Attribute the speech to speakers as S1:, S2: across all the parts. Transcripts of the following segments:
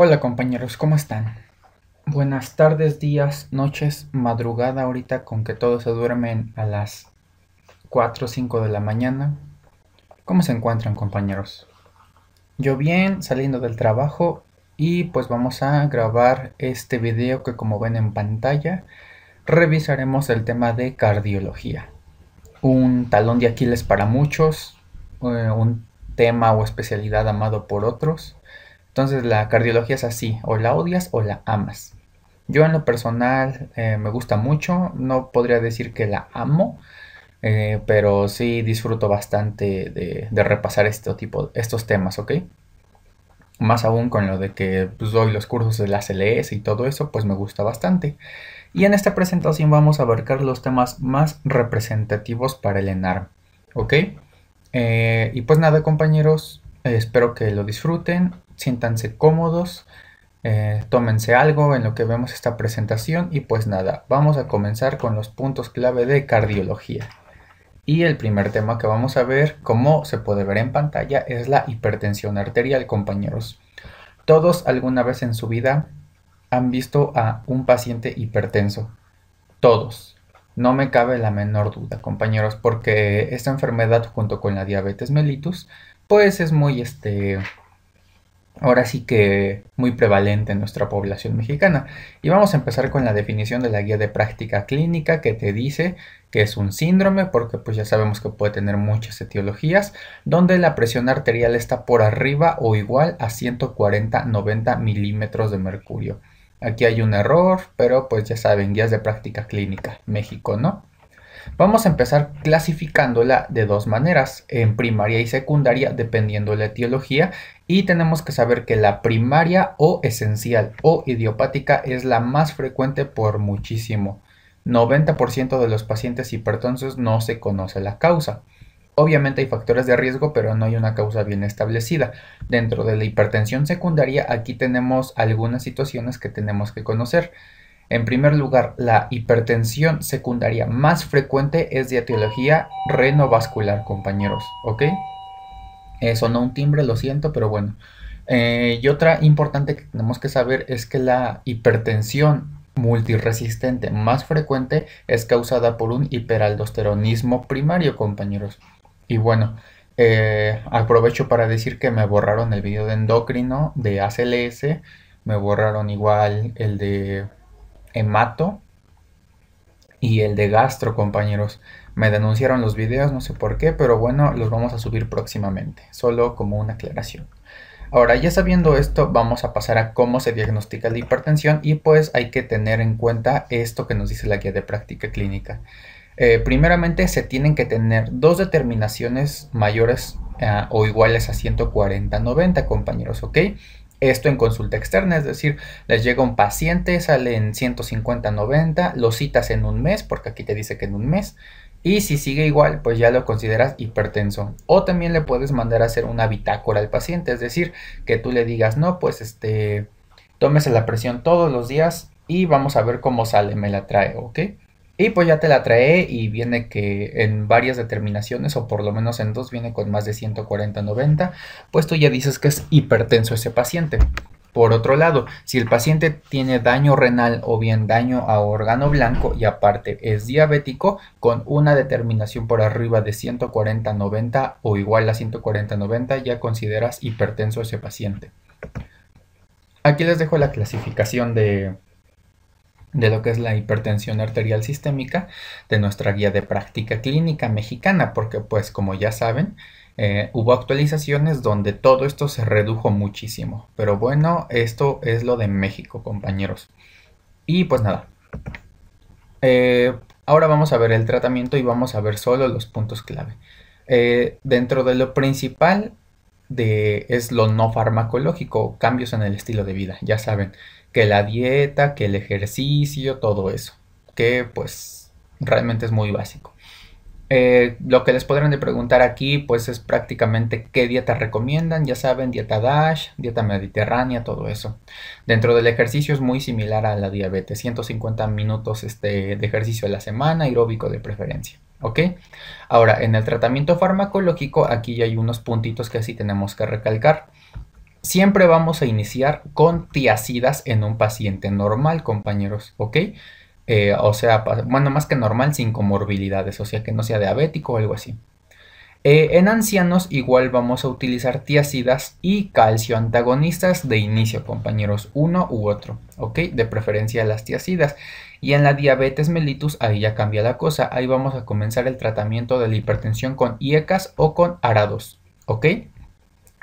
S1: Hola compañeros, ¿cómo están? Buenas tardes, días, noches, madrugada ahorita con que todos se duermen a las 4 o 5 de la mañana. ¿Cómo se encuentran compañeros? Yo bien, saliendo del trabajo y pues vamos a grabar este video que como ven en pantalla revisaremos el tema de cardiología. Un talón de Aquiles para muchos, eh, un tema o especialidad amado por otros entonces la cardiología es así, o la odias o la amas. Yo en lo personal eh, me gusta mucho, no podría decir que la amo, eh, pero sí disfruto bastante de, repasar este tipo, estos temas, ¿ok? Más aún con lo de que pues, doy los cursos de la CLS y todo eso, pues me gusta bastante. Y en esta presentación vamos a abarcar los temas más representativos para el ENARM, ¿ok? Eh, y pues nada compañeros, espero que lo disfruten siéntanse cómodos, eh, tómense algo en lo que vemos esta presentación y pues nada, vamos a comenzar con los puntos clave de cardiología. Y el primer tema que vamos a ver, como se puede ver en pantalla, es la hipertensión arterial, compañeros. Todos alguna vez en su vida han visto a un paciente hipertenso. Todos. No me cabe la menor duda, compañeros, porque esta enfermedad junto con la diabetes mellitus, pues es muy este ahora sí que muy prevalente en nuestra población mexicana. Y vamos a empezar con la definición de la guía de práctica clínica que te dice que es un síndrome, porque pues ya sabemos que puede tener muchas etiologías, donde la presión arterial está por arriba o igual a 140-90 milímetros de mercurio. Aquí hay un error, pero pues ya saben, guías de práctica clínica, México, ¿no? Vamos a empezar clasificándola de dos maneras, en primaria y secundaria, dependiendo de la etiología, y tenemos que saber que la primaria o esencial o idiopática es la más frecuente por muchísimo. 90% de los pacientes hipertensos no se conoce la causa. Obviamente hay factores de riesgo, pero no hay una causa bien establecida. Dentro de la hipertensión secundaria, aquí tenemos algunas situaciones que tenemos que conocer. En primer lugar, la hipertensión secundaria más frecuente es de etiología renovascular, compañeros, ¿ok? Eso no un timbre, lo siento, pero bueno. Eh, y otra importante que tenemos que saber es que la hipertensión multiresistente más frecuente es causada por un hiperaldosteronismo primario, compañeros. Y bueno, eh, aprovecho para decir que me borraron el video de endocrino de ACLS, me borraron igual el de hemato y el de gastro, compañeros. Me denunciaron los videos, no sé por qué, pero bueno, los vamos a subir próximamente, solo como una aclaración. Ahora, ya sabiendo esto, vamos a pasar a cómo se diagnostica la hipertensión y pues hay que tener en cuenta esto que nos dice la guía de práctica clínica. Eh, primeramente, se tienen que tener dos determinaciones mayores eh, o iguales a 140-90, compañeros, ¿ok? Esto en consulta externa, es decir, les llega un paciente, sale en 150-90, lo citas en un mes, porque aquí te dice que en un mes, y si sigue igual, pues ya lo consideras hipertenso. O también le puedes mandar a hacer una bitácora al paciente, es decir, que tú le digas, no, pues este, tómese la presión todos los días y vamos a ver cómo sale, me la trae, ¿ok? Y pues ya te la trae y viene que en varias determinaciones, o por lo menos en dos, viene con más de 140-90, pues tú ya dices que es hipertenso ese paciente. Por otro lado, si el paciente tiene daño renal o bien daño a órgano blanco y aparte es diabético, con una determinación por arriba de 140-90 o igual a 140-90 ya consideras hipertenso ese paciente. Aquí les dejo la clasificación de, de lo que es la hipertensión arterial sistémica de nuestra guía de práctica clínica mexicana, porque pues como ya saben, eh, hubo actualizaciones donde todo esto se redujo muchísimo. Pero bueno, esto es lo de México, compañeros. Y pues nada. Eh, ahora vamos a ver el tratamiento y vamos a ver solo los puntos clave. Eh, dentro de lo principal de, es lo no farmacológico, cambios en el estilo de vida, ya saben que la dieta, que el ejercicio, todo eso, que pues realmente es muy básico. Eh, lo que les podrán de preguntar aquí pues es prácticamente qué dieta recomiendan, ya saben, dieta DASH, dieta mediterránea, todo eso. Dentro del ejercicio es muy similar a la diabetes, 150 minutos este, de ejercicio a la semana, aeróbico de preferencia. ¿Ok? Ahora, en el tratamiento farmacológico aquí ya hay unos puntitos que así tenemos que recalcar siempre vamos a iniciar con tiacidas en un paciente normal, compañeros, ¿ok? Eh, o sea, bueno, más que normal, sin comorbilidades, o sea, que no sea diabético o algo así. Eh, en ancianos igual vamos a utilizar tiacidas y calcio antagonistas de inicio, compañeros, uno u otro, ¿ok? De preferencia las tiacidas. Y en la diabetes mellitus ahí ya cambia la cosa, ahí vamos a comenzar el tratamiento de la hipertensión con IECAS o con arados, ¿ok?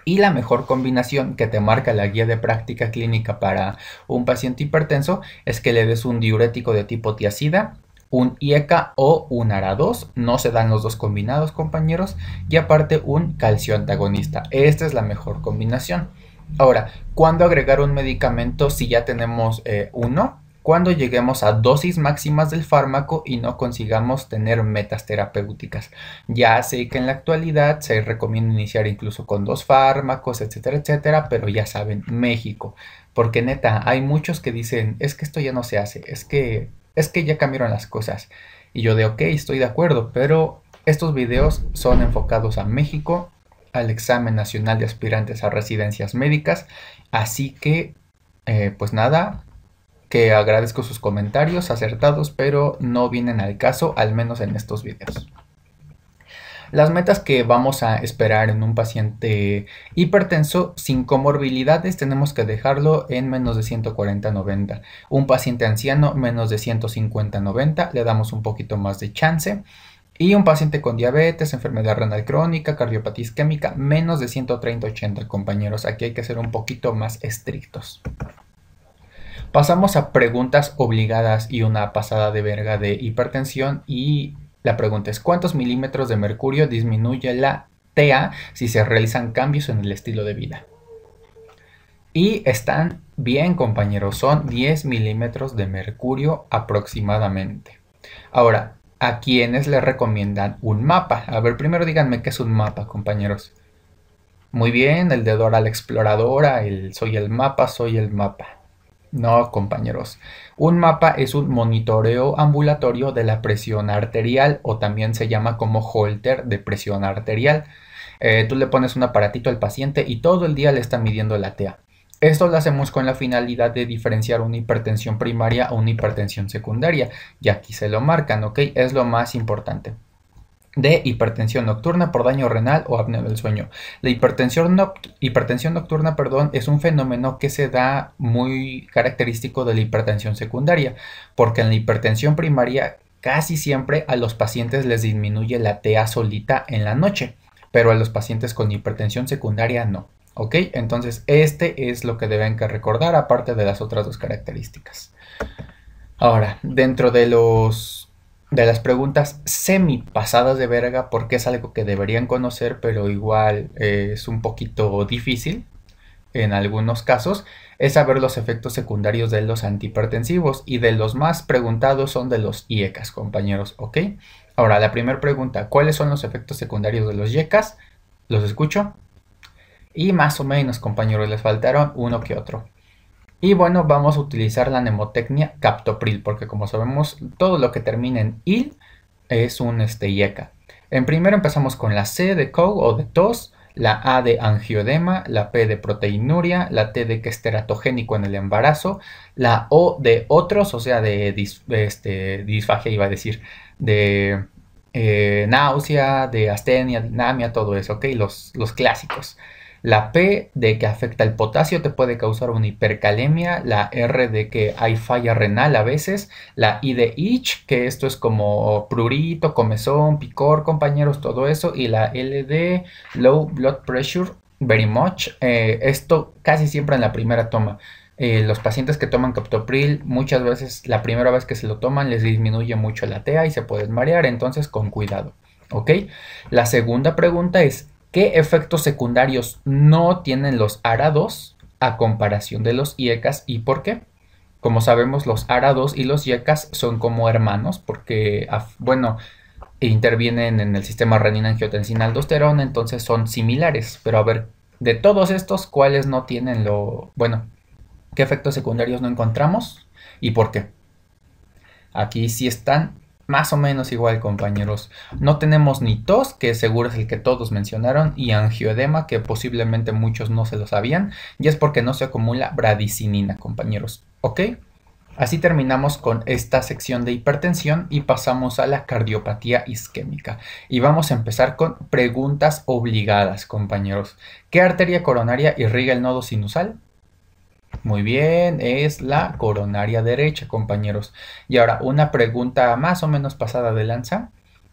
S1: Y la mejor combinación que te marca la guía de práctica clínica para un paciente hipertenso es que le des un diurético de tipo tiacida un IECA o un ARA2, no se dan los dos combinados compañeros, y aparte un calcio antagonista. Esta es la mejor combinación. Ahora, ¿cuándo agregar un medicamento si ya tenemos eh, uno? Cuando lleguemos a dosis máximas del fármaco y no consigamos tener metas terapéuticas. Ya sé que en la actualidad se recomienda iniciar incluso con dos fármacos, etcétera, etcétera, pero ya saben, México. Porque neta, hay muchos que dicen, es que esto ya no se hace, es que es que ya cambiaron las cosas. Y yo de ok, estoy de acuerdo, pero estos videos son enfocados a México, al examen nacional de aspirantes a residencias médicas, así que, eh, pues nada, que agradezco sus comentarios acertados, pero no vienen al caso, al menos en estos videos. Las metas que vamos a esperar en un paciente hipertenso sin comorbilidades tenemos que dejarlo en menos de 140-90. Un paciente anciano menos de 150-90, le damos un poquito más de chance. Y un paciente con diabetes, enfermedad renal crónica, cardiopatía isquémica, menos de 130-80 compañeros. Aquí hay que ser un poquito más estrictos. Pasamos a preguntas obligadas y una pasada de verga de hipertensión y la pregunta es, ¿cuántos milímetros de mercurio disminuye la TA si se realizan cambios en el estilo de vida? Y están bien, compañeros, son 10 milímetros de mercurio aproximadamente. Ahora, ¿a quiénes le recomiendan un mapa? A ver, primero díganme qué es un mapa, compañeros. Muy bien, el de Dora la exploradora, el soy el mapa, soy el mapa. No, compañeros. Un mapa es un monitoreo ambulatorio de la presión arterial o también se llama como holter de presión arterial. Eh, tú le pones un aparatito al paciente y todo el día le está midiendo la TEA. Esto lo hacemos con la finalidad de diferenciar una hipertensión primaria a una hipertensión secundaria. Y aquí se lo marcan, ¿ok? Es lo más importante de hipertensión nocturna por daño renal o apnea del sueño. La hipertensión, hipertensión nocturna perdón, es un fenómeno que se da muy característico de la hipertensión secundaria, porque en la hipertensión primaria casi siempre a los pacientes les disminuye la TA solita en la noche, pero a los pacientes con hipertensión secundaria no. ¿Ok? Entonces este es lo que deben que recordar aparte de las otras dos características. Ahora, dentro de los de las preguntas semi pasadas de verga porque es algo que deberían conocer pero igual eh, es un poquito difícil en algunos casos es saber los efectos secundarios de los antihipertensivos y de los más preguntados son de los IECAS compañeros ok ahora la primera pregunta ¿cuáles son los efectos secundarios de los IECAS? los escucho. Y más o menos compañeros les faltaron uno que otro y bueno, vamos a utilizar la mnemotecnia captopril, porque como sabemos, todo lo que termina en il es un este, IECA. En primero empezamos con la C de COG o de tos, la A de angiodema, la P de proteinuria, la T de que es teratogénico en el embarazo, la O de otros, o sea, de, este, disfagia iba a decir, de eh, náusea, de astenia, dinamia, todo eso, ¿ok? Los, los clásicos. La P de que afecta el potasio te puede causar una hipercalemia. La R de que hay falla renal a veces. La I de itch, que esto es como prurito, comezón, picor, compañeros, todo eso. Y la L de low blood pressure, very much. Eh, esto casi siempre en la primera toma. Eh, los pacientes que toman captopril, muchas veces la primera vez que se lo toman les disminuye mucho la TEA y se pueden marear, entonces con cuidado. ¿Ok? La segunda pregunta es, ¿Qué efectos secundarios no tienen los ARA2 a comparación de los IECAS y por qué? Como sabemos, los ARA2 y los IECAS son como hermanos porque, bueno, intervienen en el sistema renina-angiotensina-aldosterona, entonces son similares. Pero a ver, de todos estos, ¿cuáles no tienen lo... Bueno, ¿qué efectos secundarios no encontramos y por qué? Aquí sí están Más o menos igual, compañeros. No tenemos ni tos, que seguro es el que todos mencionaron, y angioedema, que posiblemente muchos no se lo sabían, y es porque no se acumula bradicinina, compañeros. ¿Ok? Así terminamos con esta sección de hipertensión y pasamos a la cardiopatía isquémica. Y vamos a empezar con preguntas obligadas, compañeros. ¿Qué arteria coronaria irriga el nodo sinusal? Muy bien, es la coronaria derecha, compañeros. Y ahora una pregunta más o menos pasada de lanza.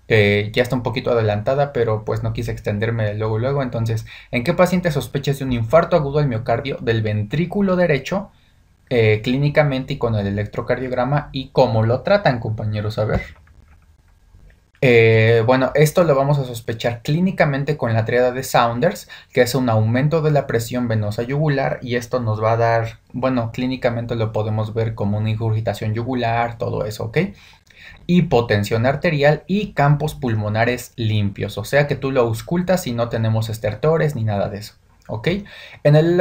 S1: que ya está un poquito adelantada, pero pues no quise extenderme luego luego. Entonces, ¿en qué paciente sospechas de un infarto agudo al miocardio del ventrículo derecho eh, clínicamente y con el electrocardiograma y cómo lo tratan, compañeros? A ver. Eh, bueno, esto lo vamos a sospechar clínicamente con la triada de Saunders, que es un aumento de la presión venosa yugular y esto nos va a dar, bueno, clínicamente lo podemos ver como una ingurgitación yugular, todo eso, ¿ok? Hipotensión arterial y campos pulmonares limpios, o sea que tú lo auscultas y no tenemos estertores ni nada de eso. ¿ok? En el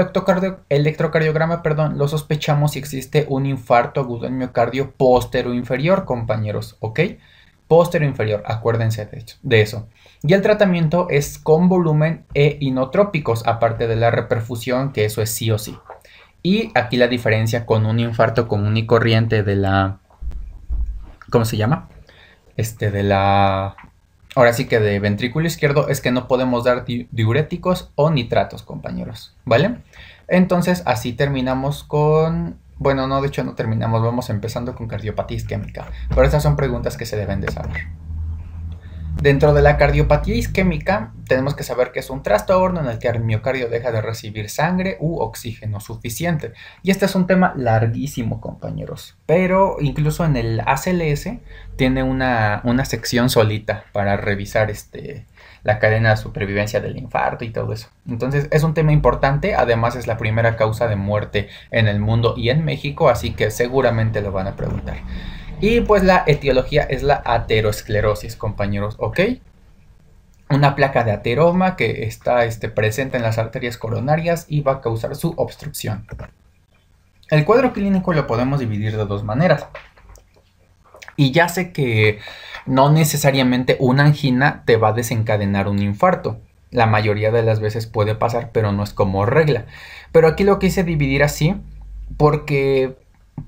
S1: electrocardiograma, perdón, lo sospechamos si existe un infarto agudo en miocardio póstero inferior, compañeros, ¿ok? Póstero inferior, acuérdense de, de eso. Y el tratamiento es con volumen e inotrópicos, aparte de la reperfusión, que eso es sí o sí. Y aquí la diferencia con un infarto común y corriente de la... ¿Cómo se llama? Este, de la Ahora sí que de ventrículo izquierdo es que no podemos dar diuréticos o nitratos, compañeros, ¿vale? Entonces así terminamos con... Bueno, no, de hecho no terminamos, vamos empezando con cardiopatía isquémica. Pero estas son preguntas que se deben de saber. Dentro de la cardiopatía isquémica, tenemos que saber que es un trastorno en el que el miocardio deja de recibir sangre u oxígeno suficiente. Y este es un tema larguísimo, compañeros. Pero incluso en el ACLS tiene una, sección solita para revisar este, la cadena de supervivencia del infarto y todo eso. Entonces es un tema importante, además es la primera causa de muerte en el mundo y en México, así que seguramente lo van a preguntar. Y pues la etiología es la aterosclerosis, compañeros, ¿ok? Una placa de ateroma que está este, presente en las arterias coronarias y va a causar su obstrucción. El cuadro clínico lo podemos dividir de dos maneras. Y ya sé que no necesariamente una angina te va a desencadenar un infarto. La mayoría de las veces puede pasar, pero no es como regla. Pero aquí lo quise dividir así porque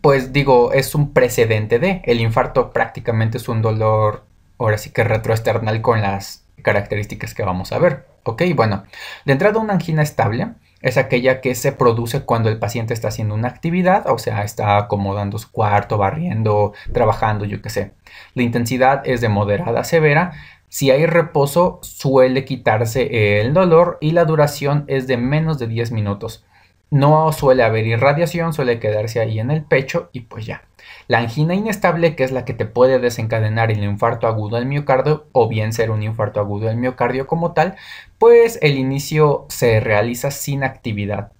S1: pues digo, es un precedente de. El infarto prácticamente es un dolor, ahora sí que retroesternal con las características que vamos a ver. Ok, bueno, de entrada una angina estable es aquella que se produce cuando el paciente está haciendo una actividad, o sea, está acomodando su cuarto, barriendo, trabajando, yo qué sé. La intensidad es de moderada a severa. Si hay reposo, suele quitarse el dolor y la duración es de menos de 10 minutos. No suele haber irradiación, suele quedarse ahí en el pecho y pues ya. La angina inestable, que es la que te puede desencadenar el infarto agudo del miocardio o bien ser un infarto agudo del miocardio como tal, pues el inicio se realiza sin actividad.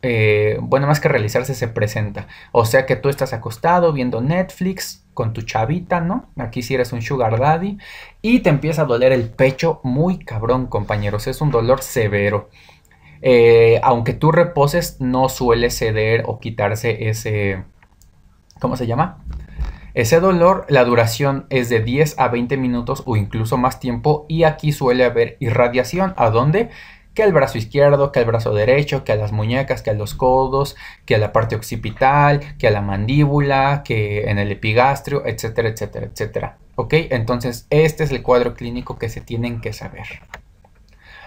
S1: Eh, bueno, más que realizarse, se presenta. O sea que tú estás acostado viendo Netflix con tu chavita, ¿no? Aquí si eres un sugar daddy y te empieza a doler el pecho muy cabrón, compañeros. Es un dolor severo. Eh, aunque tú reposes, no suele ceder o quitarse ese, ¿cómo se llama? Ese dolor, la duración es de 10 a 20 minutos o incluso más tiempo y aquí suele haber irradiación. ¿A dónde? Que al brazo izquierdo, que al brazo derecho, que a las muñecas, que a los codos, que a la parte occipital, que a la mandíbula, que en el epigastrio, etcétera, etcétera, etcétera. ¿Ok? Entonces, este es el cuadro clínico que se tienen que saber.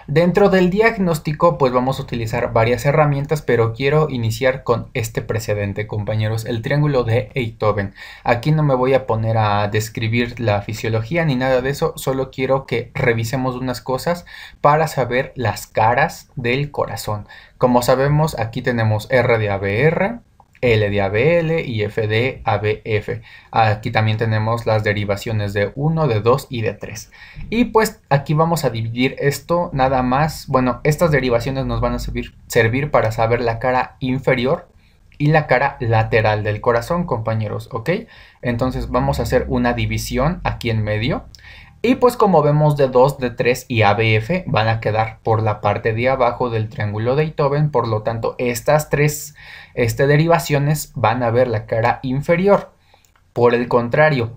S1: Dentro del diagnóstico, pues vamos a utilizar varias herramientas, pero quiero iniciar con este precedente, compañeros, el triángulo de Einthoven. Aquí no me voy a poner a describir la fisiología ni nada de eso, solo quiero que revisemos unas cosas para saber las caras del corazón. Como sabemos, aquí tenemos R de ABR, L de ABL y F de ABF. Aquí también tenemos las derivaciones de 1, de 2 y de 3. Y pues aquí vamos a dividir esto nada más. Bueno, estas derivaciones nos van a servir, servir para saber la cara inferior y la cara lateral del corazón, compañeros, ¿ok? Entonces vamos a hacer una división aquí en medio. Y pues como vemos de 2, de 3 y ABF van a quedar por la parte de abajo del triángulo de Einthoven, por lo tanto estas tres este, derivaciones van a ver la cara inferior. Por el contrario,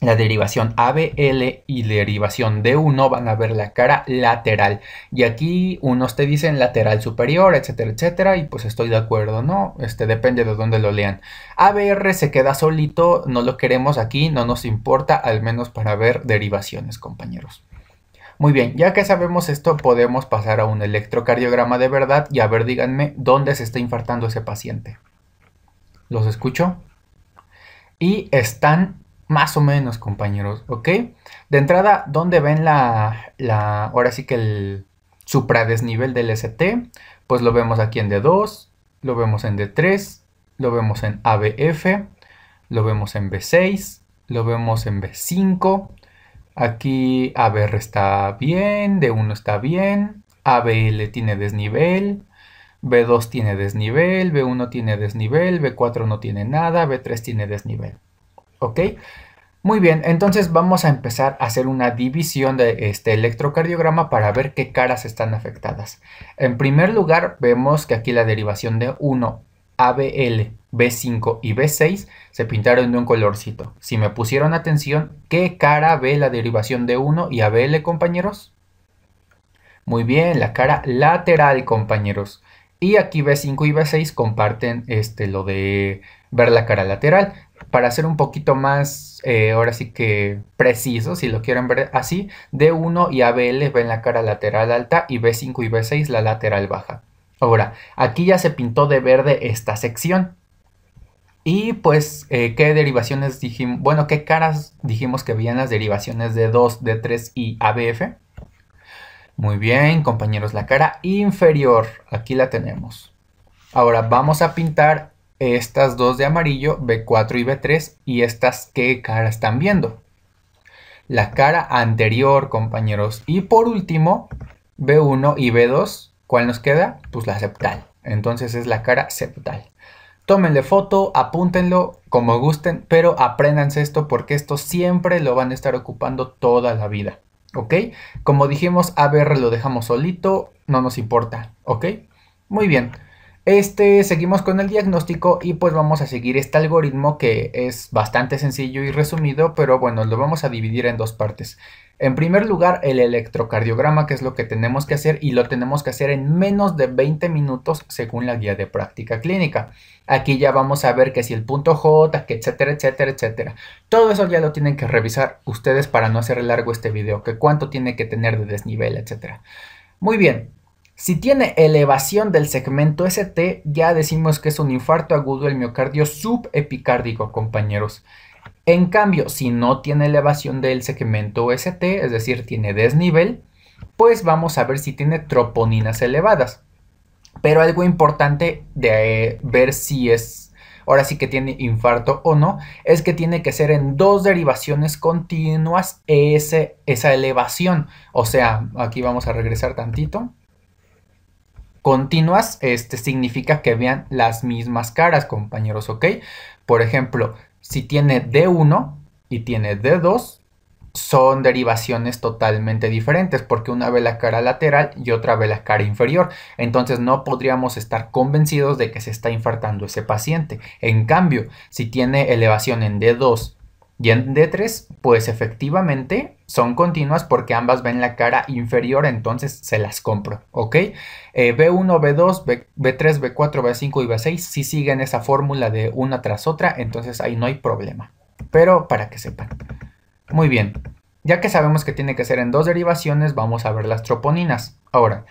S1: la derivación ABL y derivación D1 van a ver la cara lateral. Y aquí unos te dicen lateral superior, etcétera, etcétera. Y pues estoy de acuerdo, ¿no? Este depende de dónde lo lean. ABR se queda solito, no lo queremos aquí, no nos importa, al menos para ver derivaciones, compañeros. Muy bien, ya que sabemos esto, podemos pasar a un electrocardiograma de verdad y a ver, díganme, dónde se está infartando ese paciente. ¿Los escucho? Y están más o menos, compañeros, ¿ok? De entrada, ¿dónde ven la, la ahora sí que el supradesnivel del ST? Pues lo vemos aquí en D2, lo vemos en D3, lo vemos en ABF, lo vemos en B6, lo vemos en B5. Aquí ABR está bien, D1 está bien, ABL tiene desnivel, B2 tiene desnivel, B1 tiene desnivel, B4 no tiene nada, B3 tiene desnivel. ¿Ok? Muy bien, entonces vamos a empezar a hacer una división de este electrocardiograma para ver qué caras están afectadas. En primer lugar, vemos que aquí la derivación de 1, ABL, B5 y B6 se pintaron de un colorcito. Si me pusieron atención, ¿qué cara ve la derivación de 1 y ABL, compañeros? Muy bien, la cara lateral, compañeros. Y aquí B5 y B6 comparten este, lo de ver la cara lateral para ser un poquito más, eh, ahora sí que preciso, si lo quieren ver así, D1 y ABL ven la cara lateral alta y B5 y B6 la lateral baja. Ahora, aquí ya se pintó de verde esta sección. Y pues, eh, ¿qué derivaciones dijimos? Bueno, ¿qué caras dijimos que veían las derivaciones de 2, D3 y ABF? Muy bien, compañeros, la cara inferior, aquí la tenemos. Ahora vamos a pintar estas dos de amarillo, B4 y B3, y estas qué cara están viendo. La cara anterior, compañeros. Y por último, B1 y B2, ¿cuál nos queda? Pues la septal. Entonces es la cara septal. Tómenle foto, apúntenlo como gusten, pero apréndanse esto porque esto siempre lo van a estar ocupando toda la vida. ¿Ok? Como dijimos, ABR lo dejamos solito, no nos importa. ¿Ok? Muy bien. Este, seguimos con el diagnóstico y pues vamos a seguir este algoritmo que es bastante sencillo y resumido, pero bueno, lo vamos a dividir en dos partes. En primer lugar, el electrocardiograma, que es lo que tenemos que hacer y lo tenemos que hacer en menos de 20 minutos según la guía de práctica clínica. Aquí ya vamos a ver que si el punto J, que etcétera, etcétera, etcétera. Todo eso ya lo tienen que revisar ustedes para no hacer largo este video, que cuánto tiene que tener de desnivel, etcétera. Muy bien, si tiene elevación del segmento ST, ya decimos que es un infarto agudo del miocardio subepicárdico, compañeros. En cambio, si no tiene elevación del segmento ST, es decir, tiene desnivel, pues vamos a ver si tiene troponinas elevadas. Pero algo importante de ver si es, ahora sí que tiene infarto o no, es que tiene que ser en dos derivaciones continuas esa elevación. O sea, aquí vamos a regresar tantito continuas este, significa que vean las mismas caras, compañeros, ¿ok? Por ejemplo, si tiene D1 y tiene D2, son derivaciones totalmente diferentes porque una ve la cara lateral y otra ve la cara inferior. Entonces no podríamos estar convencidos de que se está infartando ese paciente. En cambio, si tiene elevación en D2 y en D3, pues efectivamente son continuas porque ambas ven la cara inferior, entonces se las compro, ¿ok? B1, B2, B, B3, B4, B5 y B6 si siguen esa fórmula de una tras otra, entonces ahí no hay problema. Pero para que sepan. Muy bien, ya que sabemos que tiene que ser en dos derivaciones, vamos a ver las troponinas. Ahora,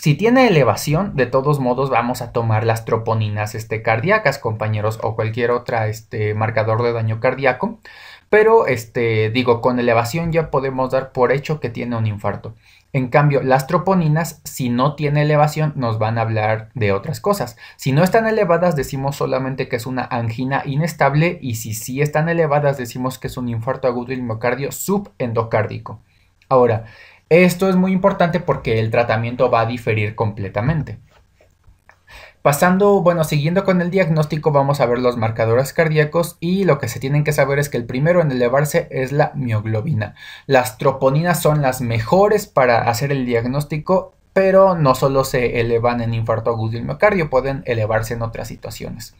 S1: si tiene elevación, de todos modos vamos a tomar las troponinas este, cardíacas, compañeros, o cualquier otra este, marcador de daño cardíaco. Pero, este, digo, con elevación ya podemos dar por hecho que tiene un infarto. En cambio, las troponinas, si no tiene elevación, nos van a hablar de otras cosas. Si no están elevadas, decimos solamente que es una angina inestable y si sí están elevadas, decimos que es un infarto agudo del miocardio subendocárdico. Ahora, esto es muy importante porque el tratamiento va a diferir completamente. Pasando, bueno, siguiendo con el diagnóstico, vamos a ver los marcadores cardíacos y lo que se tienen que saber es que el primero en elevarse es la mioglobina. Las troponinas son las mejores para hacer el diagnóstico, pero no solo se elevan en infarto agudo del miocardio, pueden elevarse en otras situaciones.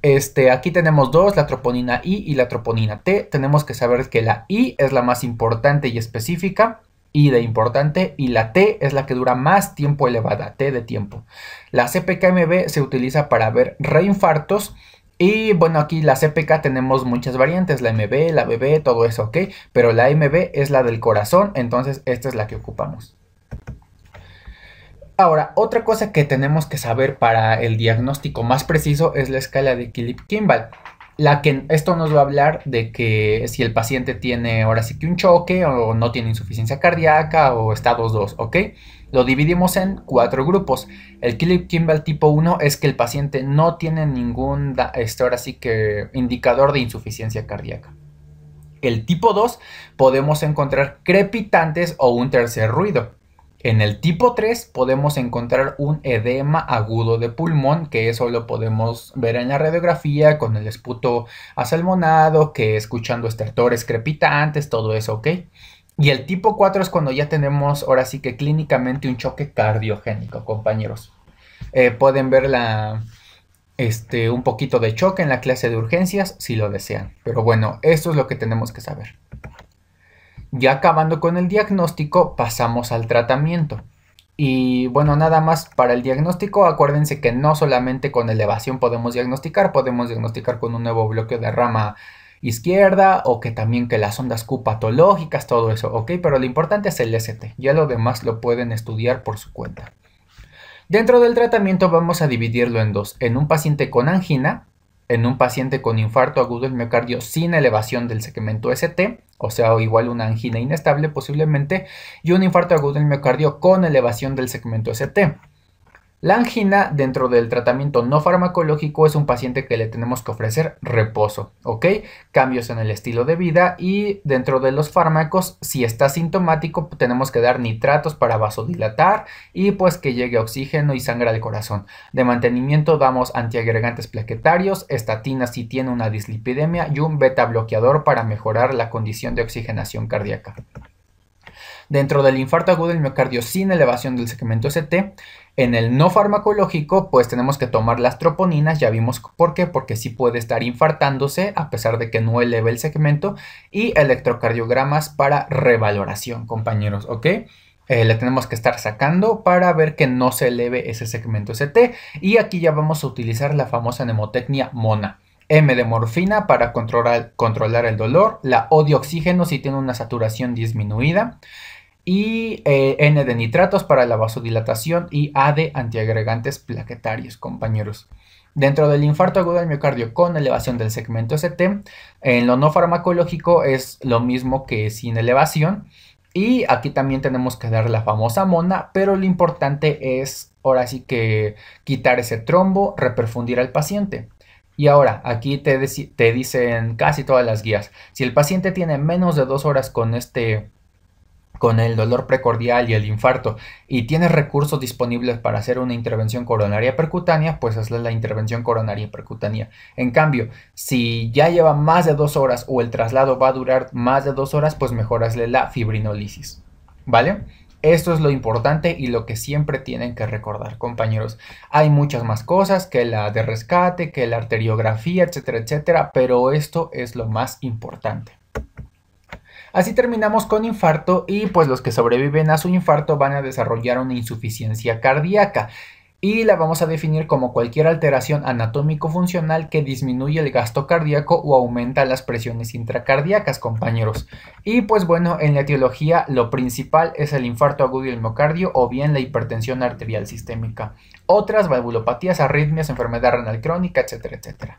S1: Este, aquí tenemos dos, la troponina I y la troponina T. Tenemos que saber que la I es la más importante y específica, I de importante, y la T es la que dura más tiempo elevada, T de tiempo. La CPKMB se utiliza para ver reinfartos. Y bueno, aquí la CPK tenemos muchas variantes, la MB, la BB, todo eso, ¿ok? Pero la MB es la del corazón, entonces esta es la que ocupamos. Ahora, otra cosa que tenemos que saber para el diagnóstico más preciso es la escala de Kilip-Kimball. La que esto nos va a hablar de que si el paciente tiene ahora sí que un choque o no tiene insuficiencia cardíaca o estados 2, ¿ok? Lo dividimos en cuatro grupos. El Kilip-Kimball tipo 1 es que el paciente no tiene ningún este, ahora sí que indicador de insuficiencia cardíaca. El tipo 2 podemos encontrar crepitantes o un tercer ruido. En el tipo 3 podemos encontrar un edema agudo de pulmón, que eso lo podemos ver en la radiografía con el esputo asalmonado, que escuchando estertores crepitantes, todo eso, ¿ok? Y el tipo 4 es cuando ya tenemos ahora sí que clínicamente un choque cardiogénico, compañeros. Eh, pueden ver la, este, un poquito de choque en la clase de urgencias si lo desean. Pero bueno, esto es lo que tenemos que saber. Ya acabando con el diagnóstico, pasamos al tratamiento. Y bueno, nada más para el diagnóstico, acuérdense que no solamente con elevación podemos diagnosticar, podemos diagnosticar con un nuevo bloqueo de rama izquierda o que también que las ondas Q patológicas, todo eso, ¿ok? Pero lo importante es el ST, ya lo demás lo pueden estudiar por su cuenta. Dentro del tratamiento vamos a dividirlo en dos, en un paciente con angina, en un paciente con infarto agudo del miocardio sin elevación del segmento ST, o sea, igual una angina inestable posiblemente, y un infarto agudo del miocardio con elevación del segmento ST. La angina dentro del tratamiento no farmacológico es un paciente que le tenemos que ofrecer reposo, ¿ok? Cambios en el estilo de vida y dentro de los fármacos, si está sintomático, tenemos que dar nitratos para vasodilatar y pues que llegue oxígeno y sangre al corazón. De mantenimiento damos antiagregantes plaquetarios, estatina si tiene una dislipidemia y un beta bloqueador para mejorar la condición de oxigenación cardíaca. Dentro del infarto agudo del miocardio sin elevación del segmento ST, en el no farmacológico, pues tenemos que tomar las troponinas, ya vimos por qué, porque sí puede estar infartándose a pesar de que no eleve el segmento, y electrocardiogramas para revaloración, compañeros, ¿ok? Eh, le tenemos que estar sacando para ver que no se eleve ese segmento ST, y aquí ya vamos a utilizar la famosa mnemotecnia MONA. M de morfina para controlar, controlar el dolor, la O de oxígeno si tiene una saturación disminuida, y eh, N de nitratos para la vasodilatación y A de antiagregantes plaquetarios, compañeros. Dentro del infarto agudo del miocardio con elevación del segmento ST, en lo no farmacológico es lo mismo que sin elevación. Y aquí también tenemos que dar la famosa mona, pero lo importante es ahora sí que quitar ese trombo, reperfundir al paciente. Y ahora, aquí te, te dicen casi todas las guías, si el paciente tiene menos de dos horas con este con el dolor precordial y el infarto y tienes recursos disponibles para hacer una intervención coronaria percutánea, pues hazle la intervención coronaria percutánea. En cambio, si ya lleva más de dos horas o el traslado va a durar más de dos horas, pues mejor hazle la fibrinolisis. ¿Vale? Esto es lo importante y lo que siempre tienen que recordar, compañeros. Hay muchas más cosas que la de rescate, que la arteriografía, etcétera, etcétera, pero esto es lo más importante. Así terminamos con infarto y pues los que sobreviven a su infarto van a desarrollar una insuficiencia cardíaca y la vamos a definir como cualquier alteración anatómico-funcional que disminuye el gasto cardíaco o aumenta las presiones intracardíacas, compañeros. Y pues bueno, en la etiología lo principal es el infarto agudo del miocardio o bien la hipertensión arterial sistémica. Otras valvulopatías, arritmias, enfermedad renal crónica, etcétera, etcétera.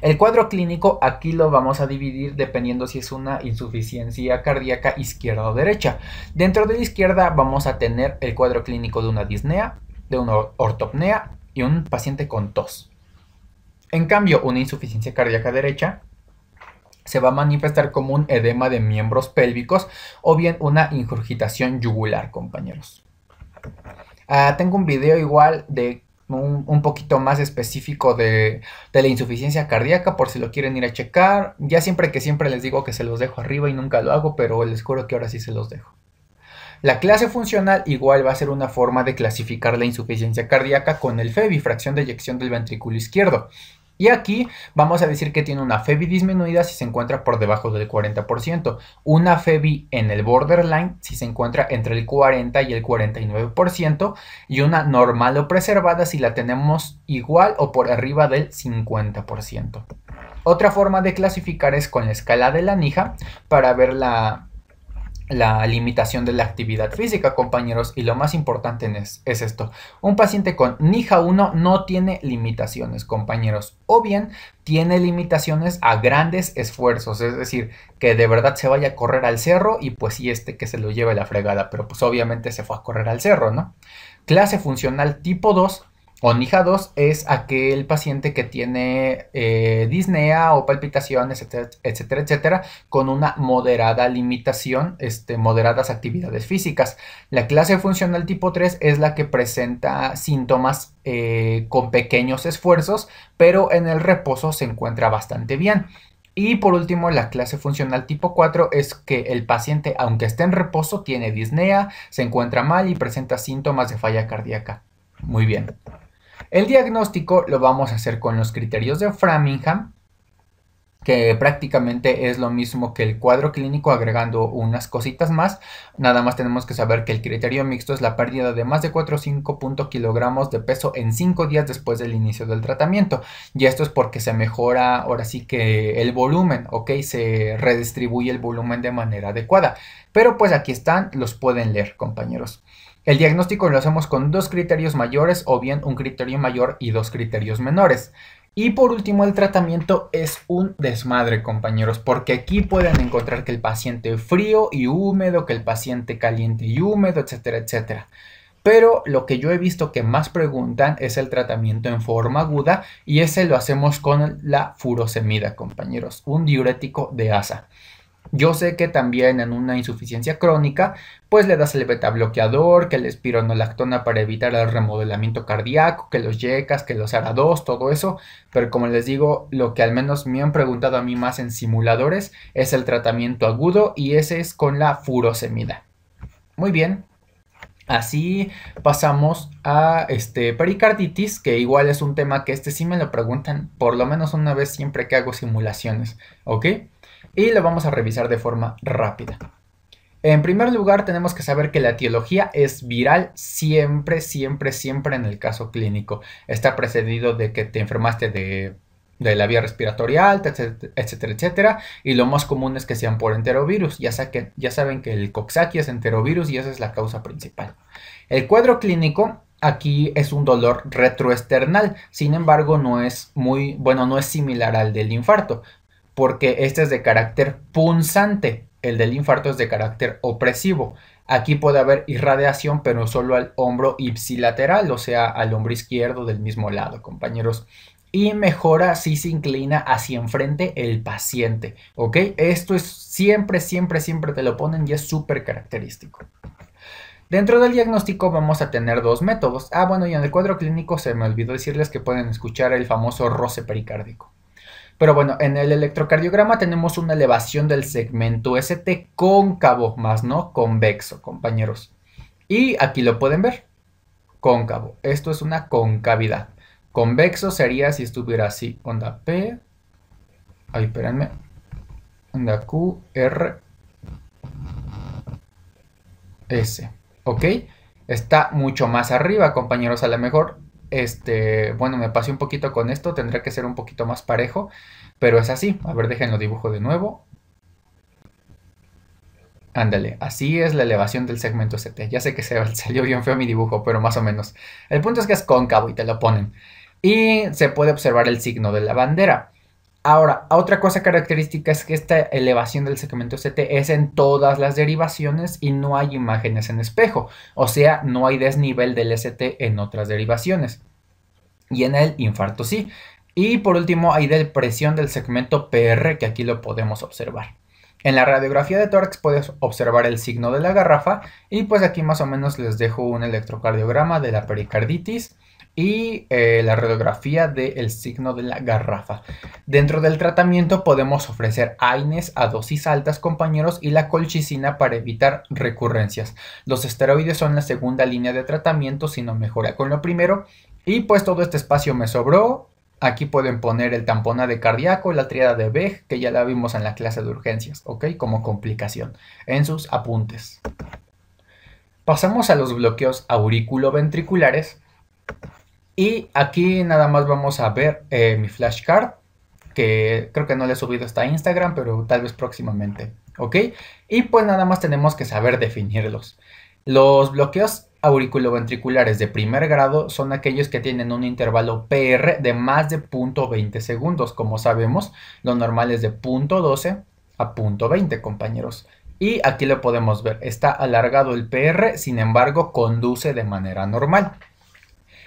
S1: El cuadro clínico aquí lo vamos a dividir dependiendo si es una insuficiencia cardíaca izquierda o derecha. Dentro de la izquierda vamos a tener el cuadro clínico de una disnea, de una ortopnea y un paciente con tos. En cambio, una insuficiencia cardíaca derecha se va a manifestar como un edema de miembros pélvicos o bien una ingurgitación yugular, compañeros. Ah, tengo un video igual de un, poquito más específico de, la insuficiencia cardíaca por si lo quieren ir a checar. Ya siempre que siempre les digo que se los dejo arriba y nunca lo hago, pero les juro que ahora sí se los dejo. La clase funcional igual va a ser una forma de clasificar la insuficiencia cardíaca con el FEBI, fracción de eyección del ventrículo izquierdo. Y aquí vamos a decir que tiene una FEBI disminuida si se encuentra por debajo del 40%, una FEBI en el borderline si se encuentra entre el 40 y el 49% y una normal o preservada si la tenemos igual o por arriba del 50%. Otra forma de clasificar es con la escala de la Nija para ver la la limitación de la actividad física, compañeros, y lo más importante es, es, esto. Un paciente con NIJA 1 no tiene limitaciones, compañeros, o bien tiene limitaciones a grandes esfuerzos, es decir, que de verdad se vaya a correr al cerro y pues sí, este que se lo lleve la fregada, pero pues obviamente se fue a correr al cerro, ¿no? Clase funcional tipo 2 o NIJA 2 es aquel paciente que tiene eh, disnea o palpitaciones, etcétera, etcétera, etcétera, con una moderada limitación, este, moderadas actividades físicas. La clase funcional tipo 3 es la que presenta síntomas eh, con pequeños esfuerzos, pero en el reposo se encuentra bastante bien. Y por último, la clase funcional tipo 4 es que el paciente, aunque esté en reposo, tiene disnea, se encuentra mal y presenta síntomas de falla cardíaca. Muy bien. El diagnóstico lo vamos a hacer con los criterios de Framingham, que prácticamente es lo mismo que el cuadro clínico agregando unas cositas más. Nada más tenemos que saber que el criterio mixto es la pérdida de más de 4 o 5 kilogramos de peso en 5 días después del inicio del tratamiento. Y esto es porque se mejora ahora sí que el volumen, ¿ok? Se redistribuye el volumen de manera adecuada. Pero pues aquí están, los pueden leer compañeros. El diagnóstico lo hacemos con dos criterios mayores o bien un criterio mayor y dos criterios menores. Y por último, el tratamiento es un desmadre, compañeros, porque aquí pueden encontrar que el paciente frío y húmedo, que el paciente caliente y húmedo, etcétera, etcétera. Pero lo que yo he visto que más preguntan es el tratamiento en forma aguda y ese lo hacemos con la furosemida, compañeros, un diurético de asa. Yo sé que también en una insuficiencia crónica, pues le das el beta bloqueador, que el espironolactona para evitar el remodelamiento cardíaco, que los yecas, que los ARA2, todo eso. Pero como les digo, lo que al menos me han preguntado a mí más en simuladores es el tratamiento agudo y ese es con la furosemida. Muy bien. Así pasamos a este pericarditis, que igual es un tema que este sí me lo preguntan por lo menos una vez siempre que hago simulaciones, ¿ok? Y lo vamos a revisar de forma rápida. En primer lugar, tenemos que saber que la etiología es viral siempre, siempre, siempre en el caso clínico. Está precedido de que te enfermaste de, la vía respiratoria alta, etcétera, etcétera, Y lo más común es que sean por enterovirus. Ya, ya saben que el Coxsackie es enterovirus y esa es la causa principal. El cuadro clínico aquí es un dolor retroesternal. Sin embargo, no es muy, bueno, no es similar al del infarto porque este es de carácter punzante, el del infarto es de carácter opresivo. Aquí puede haber irradiación, pero solo al hombro ipsilateral, o sea, al hombro izquierdo del mismo lado, compañeros. Y mejora si se inclina hacia enfrente el paciente, ¿ok? Esto es siempre, siempre, siempre te lo ponen y es súper característico. Dentro del diagnóstico vamos a tener dos métodos. Ah, bueno, y en el cuadro clínico se me olvidó decirles que pueden escuchar el famoso roce pericárdico. Pero bueno, en el electrocardiograma tenemos una elevación del segmento ST cóncavo, más no convexo, compañeros. Y aquí lo pueden ver, cóncavo. Esto es una concavidad. Convexo sería si estuviera así, onda P, ahí espérenme, onda Q, R, S, ¿ok? Está mucho más arriba, compañeros, a lo mejor este, bueno, me pasé un poquito con esto, tendrá que ser un poquito más parejo, pero es así. A ver, déjenlo dibujo de nuevo. Ándale, así es la elevación del segmento ST. Ya sé que se salió bien feo mi dibujo, pero más o menos. El punto es que es cóncavo y te lo ponen. Y se puede observar el signo de la bandera. Ahora, otra cosa característica es que esta elevación del segmento ST es en todas las derivaciones y no hay imágenes en espejo, o sea, no hay desnivel del ST en otras derivaciones. Y en el infarto sí. Y por último, hay depresión del segmento PR, que aquí lo podemos observar. En la radiografía de tórax puedes observar el signo de la garrafa y pues aquí más o menos les dejo un electrocardiograma de la pericarditis y eh, la radiografía del signo de la garrafa. Dentro del tratamiento podemos ofrecer AINES a dosis altas, compañeros, y la colchicina para evitar recurrencias. Los esteroides son la segunda línea de tratamiento si no mejora con lo primero. Y pues todo este espacio me sobró. Aquí pueden poner el tampona de cardíaco, la triada de Beg, que ya la vimos en la clase de urgencias, ¿ok? Como complicación en sus apuntes. Pasamos a los bloqueos auriculoventriculares y aquí nada más vamos a ver eh, mi flashcard, que creo que no le he subido hasta Instagram, pero tal vez próximamente. ¿Ok? Y pues nada más tenemos que saber definirlos. Los bloqueos auriculoventriculares de primer grado son aquellos que tienen un intervalo PR de más de 0.20 segundos. Como sabemos, lo normal es de 0.12 a 0.20, compañeros. Y aquí lo podemos ver, está alargado el PR, sin embargo, conduce de manera normal.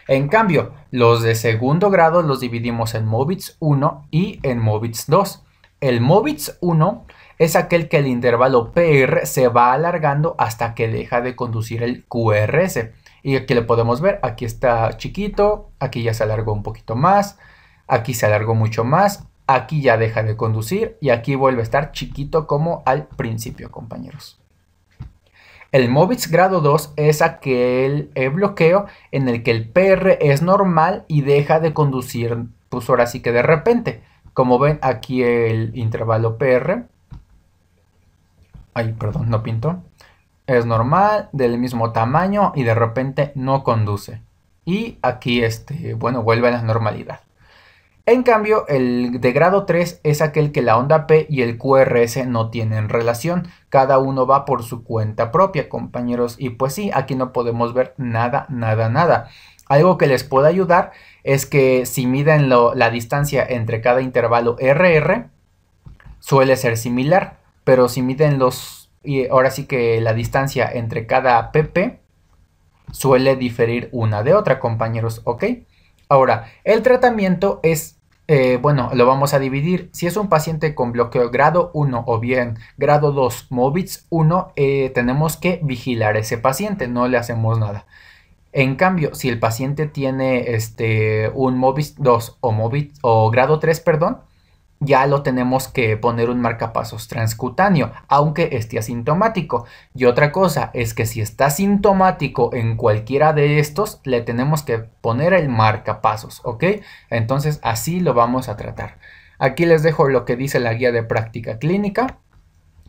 S1: En cambio, los de segundo grado los dividimos en MOVITS 1 y en MOVITS 2. El MOVITS 1 es aquel que el intervalo PR se va alargando hasta que deja de conducir el QRS. Y aquí lo podemos ver, aquí está chiquito, aquí ya se alargó un poquito más, aquí se alargó mucho más, aquí ya deja de conducir y aquí vuelve a estar chiquito como al principio, compañeros. El MOVITS grado 2 es aquel eh, bloqueo en el que el PR es normal y deja de conducir, pues ahora sí que de repente. Como ven aquí el intervalo PR. Ay, perdón, no pinto. Es normal, del mismo tamaño y de repente no conduce. Y aquí, este, bueno, vuelve a la normalidad. En cambio, el de grado 3 es aquel que la onda P y el QRS no tienen relación. Cada uno va por su cuenta propia, compañeros. Y pues sí, aquí no podemos ver nada, nada, nada. Algo que les puede ayudar es que si miden la distancia entre cada intervalo RR, suele ser similar. Pero si miden los, y ahora sí que la distancia entre cada PP, suele diferir una de otra, compañeros, ¿ok? Ahora, el tratamiento es, eh, bueno, lo vamos a dividir. Si es un paciente con bloqueo grado 1 o bien grado 2, MOVITS 1, eh, tenemos que vigilar a ese paciente, no le hacemos nada. En cambio, si el paciente tiene este, un MOVITS 2 o, MOVITS, o grado 3, perdón, ya lo tenemos que poner un marcapasos transcutáneo, aunque esté asintomático. Y otra cosa es que si está sintomático en cualquiera de estos, le tenemos que poner el marcapasos, ¿ok? Entonces así lo vamos a tratar. Aquí les dejo lo que dice la guía de práctica clínica,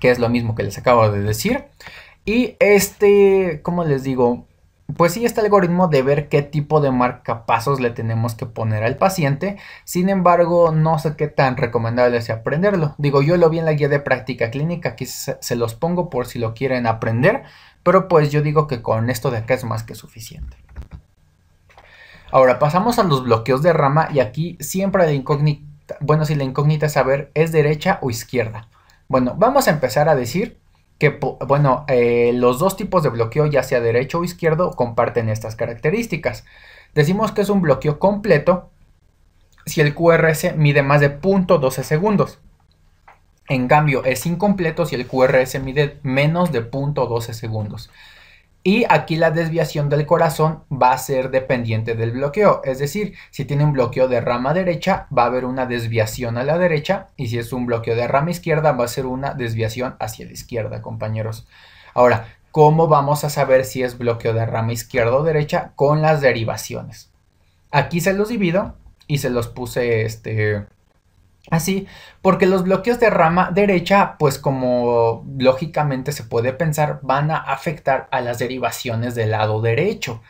S1: que es lo mismo que les acabo de decir. Y este, como les digo, pues sí este algoritmo de ver qué tipo de marcapasos le tenemos que poner al paciente. Sin embargo, no sé qué tan recomendable sea aprenderlo. Digo, yo lo vi en la guía de práctica clínica, aquí se, los pongo por si lo quieren aprender, pero pues yo digo que con esto de acá es más que suficiente. Ahora pasamos a los bloqueos de rama y aquí siempre la incógnita, bueno, si la incógnita es saber es derecha o izquierda. Bueno, vamos a empezar a decir que, bueno, eh, los dos tipos de bloqueo, ya sea derecho o izquierdo, comparten estas características. Decimos que es un bloqueo completo si el QRS mide más de 0.12 segundos. En cambio, es incompleto si el QRS mide menos de 0.12 segundos. Y aquí la desviación del corazón va a ser dependiente del bloqueo. Es decir, si tiene un bloqueo de rama derecha, va a haber una desviación a la derecha. Y si es un bloqueo de rama izquierda, va a ser una desviación hacia la izquierda, compañeros. Ahora, ¿cómo vamos a saber si es bloqueo de rama izquierda o derecha? Con las derivaciones. Aquí se los divido y se los puse este, Así, porque los bloqueos de rama derecha, pues como lógicamente se puede pensar, van a afectar a las derivaciones del lado derecho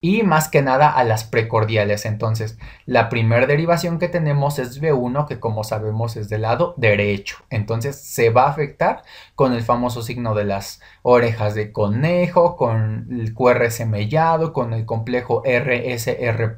S1: y más que nada a las precordiales. Entonces, la primera derivación que tenemos es B1, que como sabemos es del lado derecho. Entonces, se va a afectar con el famoso signo de las orejas de conejo, con el QRS mellado, con el complejo RSR',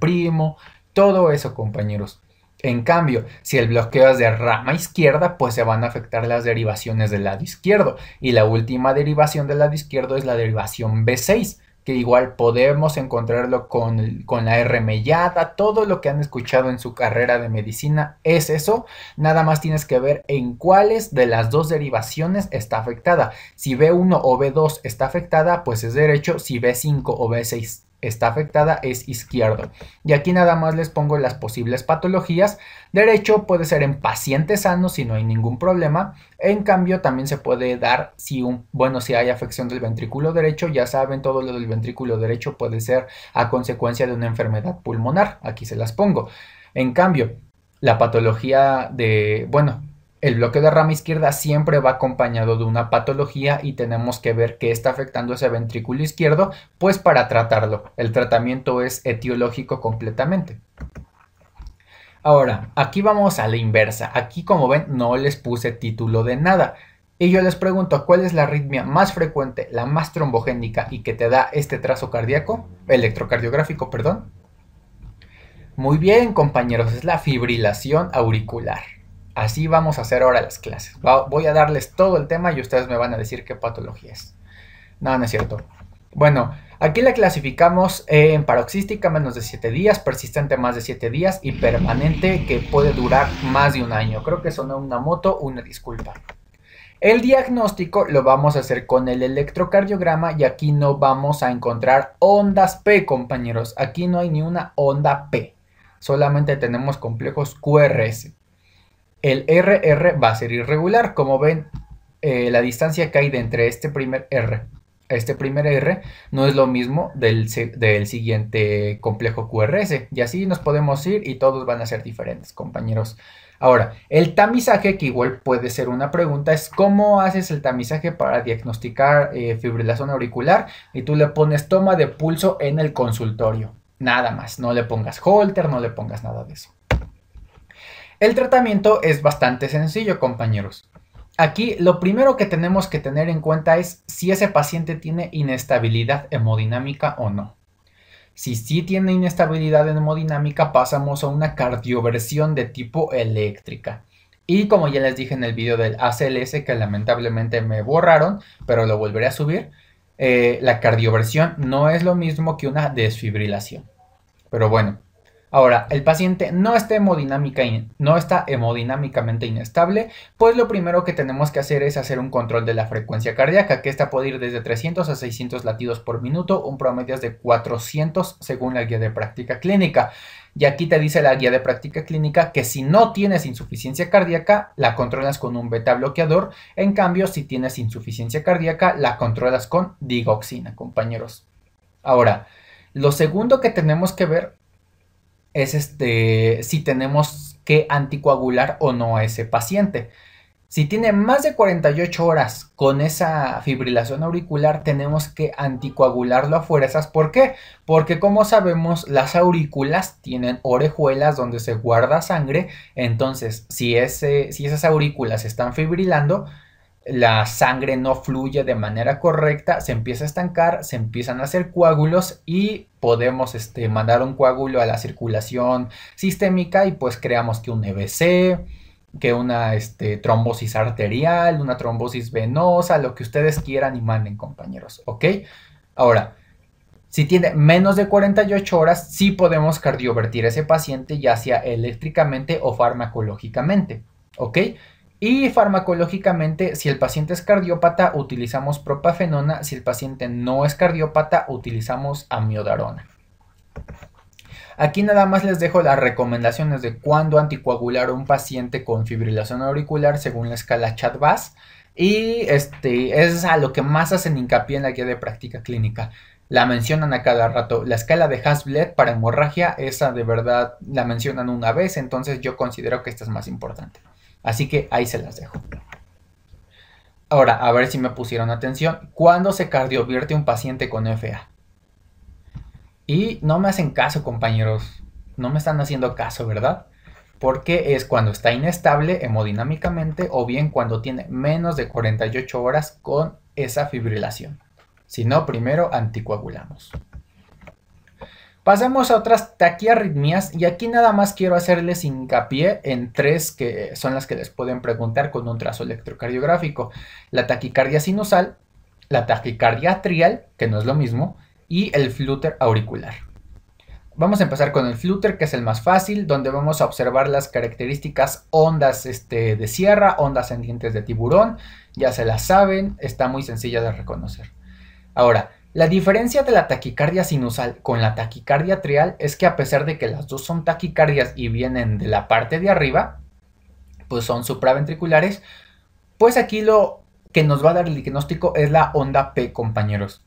S1: todo eso, compañeros. En cambio, si el bloqueo es de rama izquierda, pues se van a afectar las derivaciones del lado izquierdo. Y la última derivación del lado izquierdo es la derivación B6, que igual podemos encontrarlo con, la R mellada, todo lo que han escuchado en su carrera de medicina es eso, nada más tienes que ver en cuáles de las dos derivaciones está afectada. Si B1 o B2 está afectada, pues es derecho, si B5 o B6 está afectada es izquierdo. Y aquí nada más les pongo las posibles patologías. Derecho puede ser en pacientes sanos si no hay ningún problema. En cambio también se puede dar si un, bueno, si hay afección del ventrículo derecho, ya saben, todo lo del ventrículo derecho puede ser a consecuencia de una enfermedad pulmonar. Aquí se las pongo. En cambio, la patología de, bueno, el bloqueo de rama izquierda siempre va acompañado de una patología y tenemos que ver qué está afectando ese ventrículo izquierdo, pues para tratarlo. El tratamiento es etiológico completamente. Ahora, aquí vamos a la inversa. Aquí, como ven, no les puse título de nada. Y yo les pregunto, ¿cuál es la arritmia más frecuente, la más trombogénica y que te da este trazo cardíaco? Electrocardiográfico, perdón. Muy bien, compañeros, es la fibrilación auricular. Así vamos a hacer ahora las clases. Voy a darles todo el tema y ustedes me van a decir qué patología es. No, no es cierto. Bueno, aquí la clasificamos en paroxística menos de 7 días, persistente más de 7 días y permanente que puede durar más de un año. Creo que sonó una moto, una disculpa. El diagnóstico lo vamos a hacer con el electrocardiograma y aquí no vamos a encontrar ondas P, compañeros. Aquí no hay ni una onda P. Solamente tenemos complejos QRS. El RR va a ser irregular. Como ven, eh, la distancia que hay de entre este primer R este primer R no es lo mismo del, del siguiente complejo QRS. Y así nos podemos ir y todos van a ser diferentes, compañeros. Ahora, el tamizaje, que igual puede ser una pregunta, es cómo haces el tamizaje para diagnosticar eh, fibrilación auricular y tú le pones toma de pulso en el consultorio. Nada más, no le pongas holter, no le pongas nada de eso. El tratamiento es bastante sencillo, compañeros. Aquí lo primero que tenemos que tener en cuenta es si ese paciente tiene inestabilidad hemodinámica o no. Si sí tiene inestabilidad hemodinámica, pasamos a una cardioversión de tipo eléctrica. Y como ya les dije en el video del ACLS, que lamentablemente me borraron, pero lo volveré a subir, eh, la cardioversión no es lo mismo que una desfibrilación. Pero bueno, Ahora, el paciente no está, hemodinámicamente inestable, pues lo primero que tenemos que hacer es hacer un control de la frecuencia cardíaca, que esta puede ir desde 300 a 600 latidos por minuto, un promedio de 400 según la guía de práctica clínica. Y aquí te dice la guía de práctica clínica que si no tienes insuficiencia cardíaca, la controlas con un beta bloqueador. En cambio, si tienes insuficiencia cardíaca, la controlas con digoxina, compañeros. Ahora, lo segundo que tenemos que ver es este, si tenemos que anticoagular o no a ese paciente. Si tiene más de 48 horas con esa fibrilación auricular, tenemos que anticoagularlo a fuerzas. ¿Por qué? Porque como sabemos, las aurículas tienen orejuelas donde se guarda sangre. Entonces, si, ese, si esas aurículas están fibrilando, la sangre no fluye de manera correcta, se empieza a estancar, se empiezan a hacer coágulos y podemos este, mandar un coágulo a la circulación sistémica y pues creamos que un EBC, que una este, trombosis arterial, una trombosis venosa, lo que ustedes quieran y manden compañeros, ¿ok? Ahora, si tiene menos de 48 horas, sí podemos cardiovertir a ese paciente ya sea eléctricamente o farmacológicamente, ¿ok? Y farmacológicamente, si el paciente es cardiópata, utilizamos propafenona. Si el paciente no es cardiópata, utilizamos amiodarona. Aquí nada más les dejo las recomendaciones de cuándo anticoagular a un paciente con fibrilación auricular según la escala CHAT-VAS. Y este es a lo que más hacen hincapié en la guía de práctica clínica. La mencionan a cada rato. La escala de Hasbled para hemorragia, esa de verdad la mencionan una vez, entonces yo considero que esta es más importante. Así que ahí se las dejo. Ahora, a ver si me pusieron atención. ¿Cuándo se cardiovierte un paciente con FA? Y no me hacen caso, compañeros. No me están haciendo caso, ¿verdad? Porque es cuando está inestable hemodinámicamente o bien cuando tiene menos de 48 horas con esa fibrilación. Si no, primero anticoagulamos. Pasemos a otras taquiarritmias y aquí nada más quiero hacerles hincapié en tres que son las que les pueden preguntar con un trazo electrocardiográfico. La taquicardia sinusal, la taquicardia atrial, que no es lo mismo, y el flúter auricular. Vamos a empezar con el flúter, que es el más fácil, donde vamos a observar las características ondas este, de sierra, ondas en dientes de tiburón, ya se las saben, está muy sencilla de reconocer. Ahora, La diferencia de la taquicardia sinusal con la taquicardia trial es que a pesar de que las dos son taquicardias y vienen de la parte de arriba, pues son supraventriculares, pues aquí lo que nos va a dar el diagnóstico es la onda P, compañeros.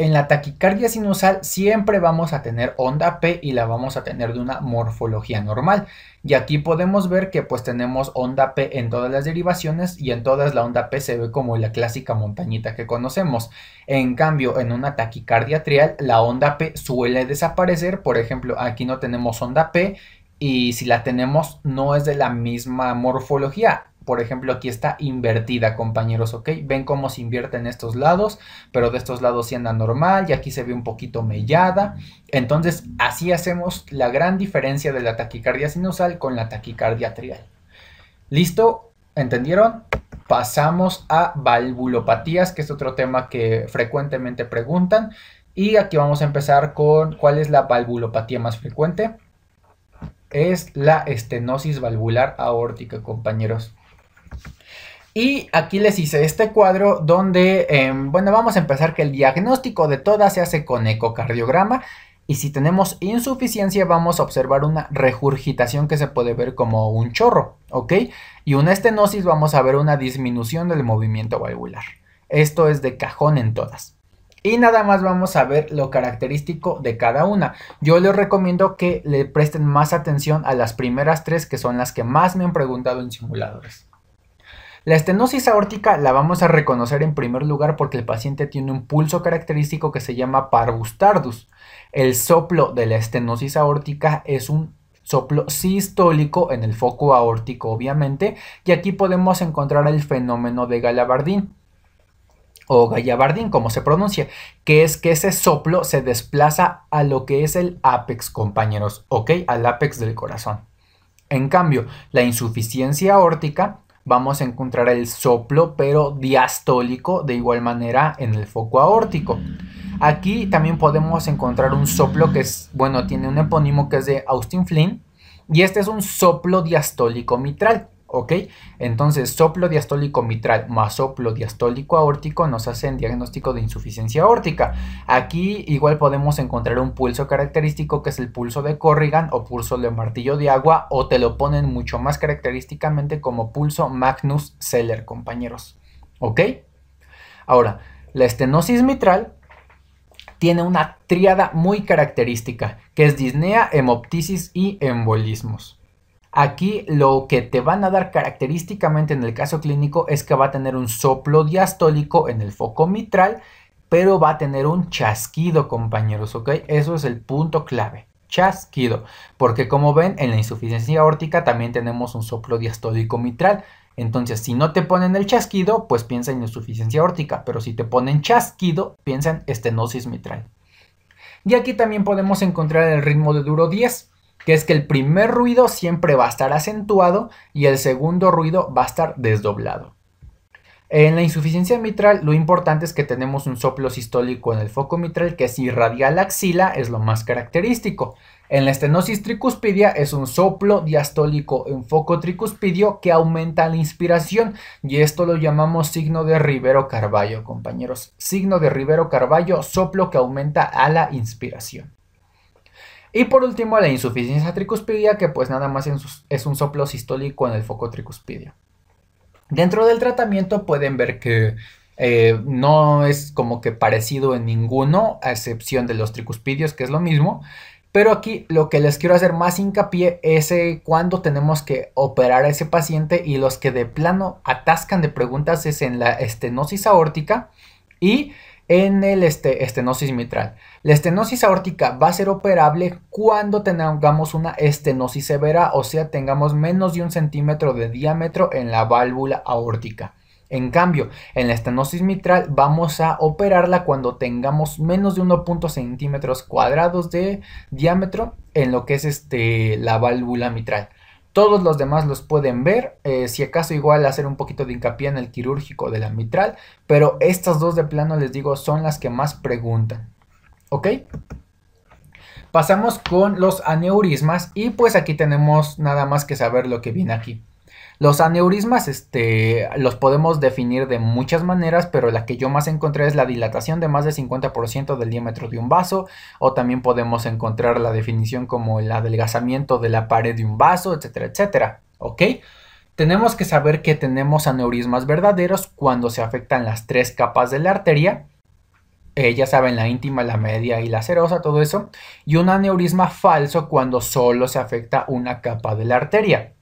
S1: En la taquicardia sinusal siempre vamos a tener onda P y la vamos a tener de una morfología normal. Y aquí podemos ver que pues tenemos onda P en todas las derivaciones y en todas la onda P se ve como la clásica montañita que conocemos. En cambio, en una taquicardia trial la onda P suele desaparecer. Por ejemplo, aquí no tenemos onda P y si la tenemos no es de la misma morfología por ejemplo, aquí está invertida, compañeros, ¿ok? Ven cómo se invierte en estos lados, pero de estos lados sí anda normal y aquí se ve un poquito mellada. Entonces, así hacemos la gran diferencia de la taquicardia sinusal con la taquicardia trial. ¿Listo? ¿Entendieron? Pasamos a valvulopatías, que es otro tema que frecuentemente preguntan. Y aquí vamos a empezar con cuál es la valvulopatía más frecuente. Es la estenosis valvular aórtica, compañeros. Y aquí les hice este cuadro donde, em, bueno, vamos a empezar que el diagnóstico de todas se hace con ecocardiograma. Y si tenemos insuficiencia vamos a observar una regurgitación que se puede ver como un chorro, ¿ok? Y una estenosis vamos a ver una disminución del movimiento valvular. Esto es de cajón en todas. Y nada más vamos a ver lo característico de cada una. Yo les recomiendo que le presten más atención a las primeras tres que son las que más me han preguntado en simuladores. La estenosis aórtica la vamos a reconocer en primer lugar porque el paciente tiene un pulso característico que se llama parvus tardus. El soplo de la estenosis aórtica es un soplo sistólico en el foco aórtico obviamente y aquí podemos encontrar el fenómeno de Galabardín o Gallavardín, como se pronuncia, que es que ese soplo se desplaza a lo que es el apex, compañeros, ¿ok? Al apex del corazón. En cambio, la insuficiencia aórtica vamos a encontrar el soplo, pero diastólico de igual manera en el foco aórtico. Aquí también podemos encontrar un soplo que es, bueno, tiene un epónimo que es de Austin Flynn, y este es un soplo diastólico mitral. ¿Ok? Entonces, soplo diastólico mitral más soplo diastólico aórtico nos hacen diagnóstico de insuficiencia aórtica. Aquí igual podemos encontrar un pulso característico que es el pulso de Corrigan o pulso de martillo de agua o te lo ponen mucho más característicamente como pulso Magnus Seller, compañeros, ¿ok? Ahora, la estenosis mitral tiene una tríada muy característica, que es disnea, hemoptisis y embolismos. Aquí lo que te van a dar característicamente en el caso clínico es que va a tener un soplo diastólico en el foco mitral, pero va a tener un chasquido, compañeros, ¿ok? Eso es el punto clave. Chasquido, porque como ven en la insuficiencia aórtica también tenemos un soplo diastólico mitral. Entonces, si no te ponen el chasquido, pues piensa en insuficiencia aórtica, pero si te ponen chasquido, piensa en estenosis mitral. Y aquí también podemos encontrar el ritmo de duro 10 que es que el primer ruido siempre va a estar acentuado y el segundo ruido va a estar desdoblado. En la insuficiencia mitral lo importante es que tenemos un soplo sistólico en el foco mitral que si irradia la axila es lo más característico. En la estenosis tricuspidia es un soplo diastólico en foco tricuspidio que aumenta la inspiración y esto lo llamamos signo de Rivero Carballo, compañeros. Signo de Rivero Carballo, soplo que aumenta a la inspiración. Y por último, la insuficiencia tricuspidia, que pues nada más es un soplo sistólico en el foco tricuspidio. Dentro del tratamiento pueden ver que eh, no es como que parecido en ninguno, a excepción de los tricuspidios, que es lo mismo. Pero aquí lo que les quiero hacer más hincapié es eh, cuando tenemos que operar a ese paciente y los que de plano atascan de preguntas es en la estenosis aórtica y en el este, estenosis mitral. La estenosis aórtica va a ser operable cuando tengamos una estenosis severa, o sea, tengamos menos de un centímetro de diámetro en la válvula aórtica. En cambio, en la estenosis mitral vamos a operarla cuando tengamos menos de 1.5 centímetros cuadrados de diámetro en lo que es este, la válvula mitral. Todos los demás los pueden ver, eh, si acaso igual hacer un poquito de hincapié en el quirúrgico de la mitral, pero estas dos de plano les digo son las que más preguntan. ¿Ok? Pasamos con los aneurismas y pues aquí tenemos nada más que saber lo que viene aquí. Los aneurismas este, los podemos definir de muchas maneras, pero la que yo más encontré es la dilatación de más de 50% del diámetro de un vaso, o también podemos encontrar la definición como el adelgazamiento de la pared de un vaso, etcétera, etcétera. ¿Ok? Tenemos que saber que tenemos aneurismas verdaderos cuando se afectan las tres capas de la arteria, eh, ya saben, la íntima, la media y la serosa, todo eso, y un aneurisma falso cuando solo se afecta una capa de la arteria.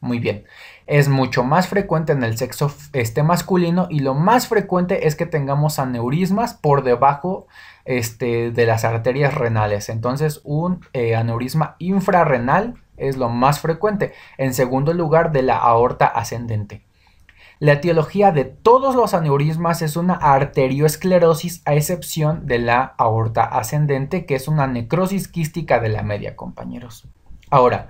S1: Muy bien. Es mucho más frecuente en el sexo este masculino y lo más frecuente es que tengamos aneurismas por debajo este, de las arterias renales. Entonces, un eh, aneurisma infrarrenal es lo más frecuente. En segundo lugar, de la aorta ascendente. La etiología de todos los aneurismas es una arterioesclerosis a excepción de la aorta ascendente, que es una necrosis quística de la media, compañeros. Ahora,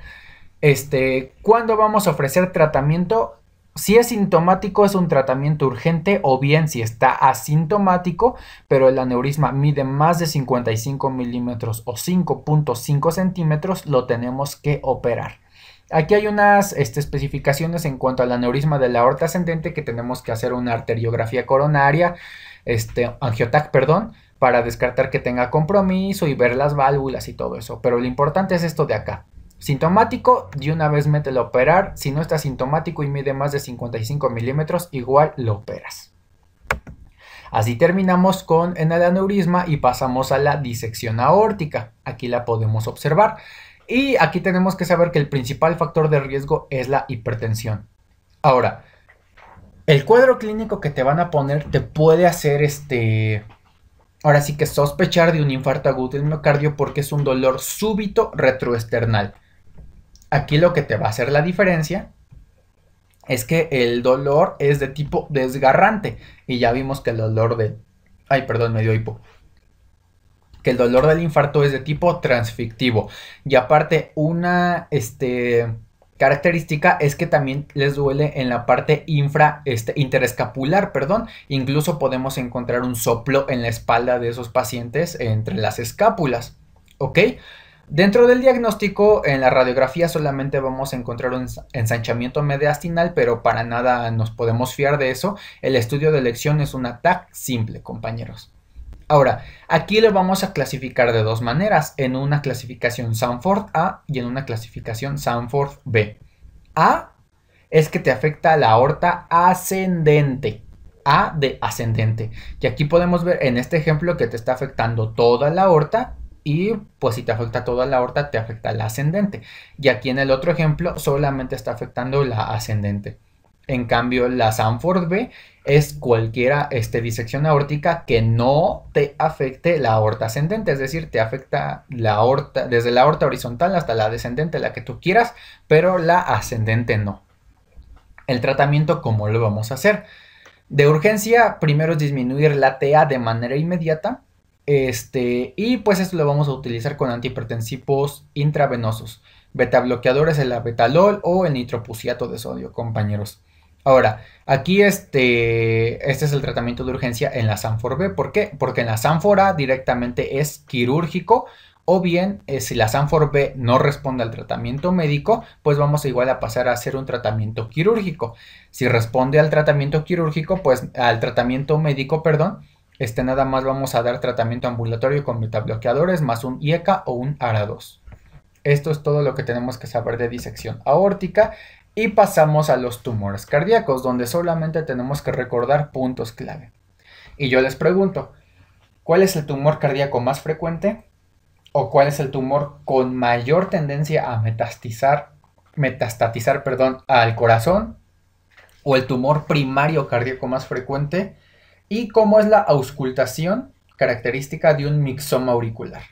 S1: este, ¿cuándo vamos a ofrecer tratamiento? Si es sintomático es un tratamiento urgente o bien si está asintomático, pero el aneurisma mide más de 55 milímetros o 5.5 centímetros, lo tenemos que operar. Aquí hay unas este, especificaciones en cuanto al aneurisma de la aorta ascendente que tenemos que hacer una arteriografía coronaria, este, angiotac, perdón, para descartar que tenga compromiso y ver las válvulas y todo eso. Pero lo importante es esto de acá. Sintomático, de una vez mételo a operar. Si no está sintomático y mide más de 55 milímetros, igual lo operas. Así terminamos con el aneurisma y pasamos a la disección aórtica. Aquí la podemos observar. Y aquí tenemos que saber que el principal factor de riesgo es la hipertensión. Ahora, el cuadro clínico que te van a poner te puede hacer este ahora sí que sospechar de un infarto agudo del miocardio porque es un dolor súbito retroesternal. Aquí lo que te va a hacer la diferencia es que el dolor es de tipo desgarrante. Y ya vimos que el dolor de... Ay, perdón, me dio hipo. Que el dolor del infarto es de tipo transfictivo. Y aparte, una este, característica es que también les duele en la parte infra, este, interescapular, perdón. Incluso podemos encontrar un soplo en la espalda de esos pacientes entre las escápulas. ¿Ok? Dentro del diagnóstico, en la radiografía solamente vamos a encontrar un ensanchamiento mediastinal, pero para nada nos podemos fiar de eso. El estudio de elección es un TAC simple, compañeros. Ahora, aquí lo vamos a clasificar de dos maneras, en una clasificación Sanford A y en una clasificación Sanford B. A es que te afecta la aorta ascendente. A de ascendente. Y aquí podemos ver en este ejemplo que te está afectando toda la aorta y pues si te afecta toda la aorta, te afecta la ascendente. Y aquí en el otro ejemplo solamente está afectando la ascendente. En cambio, la Sanford B es cualquiera este, disección aórtica que no te afecte la aorta ascendente, es decir, te afecta la aorta, desde la aorta horizontal hasta la descendente, la que tú quieras, pero la ascendente no. El tratamiento, ¿cómo lo vamos a hacer? De urgencia, primero es disminuir la TA de manera inmediata, este, y pues esto lo vamos a utilizar con antihipertensivos intravenosos, beta bloqueadores, el betalol o el nitropusiato de sodio, compañeros. Ahora, aquí este, este es el tratamiento de urgencia en la Sanfor B. ¿Por qué? Porque en la Sanfor A directamente es quirúrgico o bien eh, si la Sanfor B no responde al tratamiento médico, pues vamos igual a pasar a hacer un tratamiento quirúrgico. Si responde al tratamiento quirúrgico, pues al tratamiento médico, perdón, este nada más vamos a dar tratamiento ambulatorio con metabloqueadores más un IECA o un ARA2. Esto es todo lo que tenemos que saber de disección aórtica y pasamos a los tumores cardíacos, donde solamente tenemos que recordar puntos clave. Y yo les pregunto, ¿cuál es el tumor cardíaco más frecuente? ¿O cuál es el tumor con mayor tendencia a metastizar, metastatizar perdón, al corazón? ¿O el tumor primario cardíaco más frecuente? Y cómo es la auscultación característica de un mixoma auricular.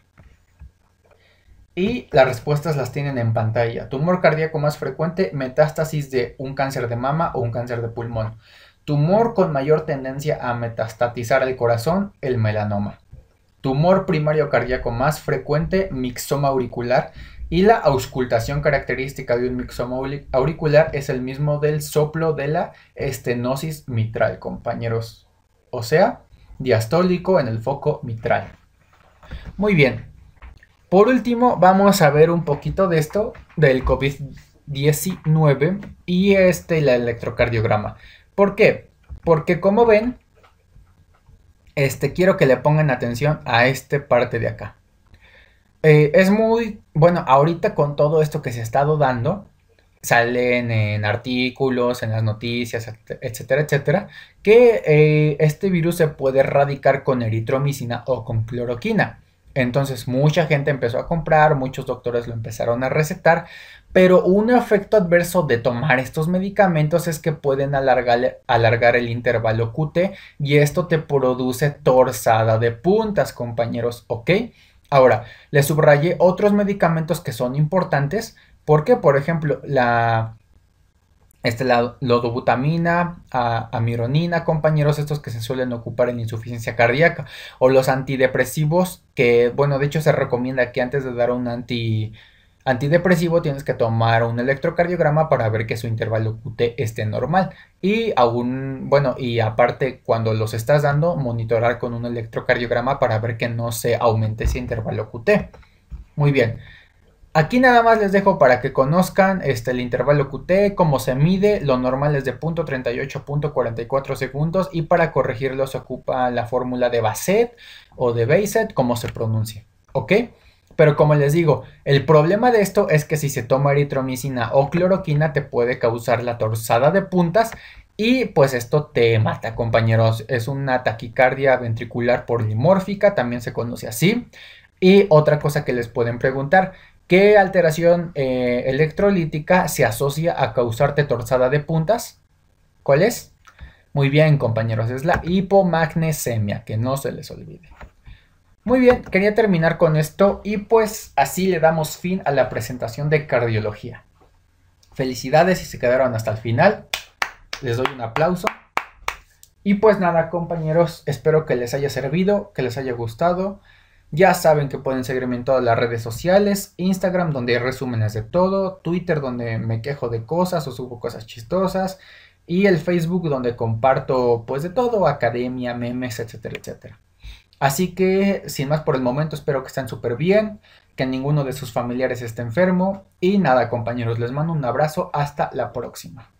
S1: Y las respuestas las tienen en pantalla. Tumor cardíaco más frecuente, metástasis de un cáncer de mama o un cáncer de pulmón. Tumor con mayor tendencia a metastatizar el corazón, el melanoma. Tumor primario cardíaco más frecuente, mixoma auricular. Y la auscultación característica de un mixoma auricular es el mismo del soplo de la estenosis mitral, compañeros o sea, diastólico en el foco mitral. Muy bien. Por último, vamos a ver un poquito de esto del COVID, 19 y este el electrocardiograma. ¿Por qué? Porque como ven, este, quiero que le pongan atención a esta parte de acá. Eh, es muy, bueno, ahorita con todo esto que se ha estado dando, salen en artículos, en las noticias, etcétera, etcétera, que eh, este virus se puede erradicar con eritromicina o con cloroquina. Entonces mucha gente empezó a comprar, muchos doctores lo empezaron a recetar, pero un efecto adverso de tomar estos medicamentos es que pueden alargar, alargar el intervalo QT y esto te produce torzada de puntas, compañeros, ¿ok? Ahora, les subrayé otros medicamentos que son importantes porque, por ejemplo, la, este, lodobutamina, amironina, compañeros, estos que se suelen ocupar en insuficiencia cardíaca, o los antidepresivos, que, bueno, de hecho se recomienda que antes de dar un anti, antidepresivo tienes que tomar un electrocardiograma para ver que su intervalo QT esté normal. Y aún, bueno, y aparte, cuando los estás dando, monitorar con un electrocardiograma para ver que no se aumente ese intervalo QT. Muy bien. Aquí nada más les dejo para que conozcan este, el intervalo QT, cómo se mide, lo normal es de 0.38.44 segundos y para corregirlo se ocupa la fórmula de Bassett o de Bassett, como se pronuncia, ¿ok? Pero como les digo, el problema de esto es que si se toma eritromicina o cloroquina te puede causar la torzada de puntas y pues esto te mata, compañeros. Es una taquicardia ventricular polimórfica, también se conoce así. Y otra cosa que les pueden preguntar, ¿Qué alteración eh, electrolítica se asocia a causarte torzada de puntas? ¿Cuál es? Muy bien, compañeros, es la hipomagnesemia, que no se les olvide. Muy bien, quería terminar con esto y pues así le damos fin a la presentación de cardiología. Felicidades si se quedaron hasta el final. Les doy un aplauso. Y pues nada, compañeros, espero que les haya servido, que les haya gustado. Ya saben que pueden seguirme en todas las redes sociales, Instagram donde hay resúmenes de todo, Twitter donde me quejo de cosas o subo cosas chistosas y el Facebook donde comparto pues de todo, academia, memes, etcétera, etcétera. Así que sin más por el momento espero que estén súper bien, que ninguno de sus familiares esté enfermo y nada compañeros, les mando un abrazo, hasta la próxima.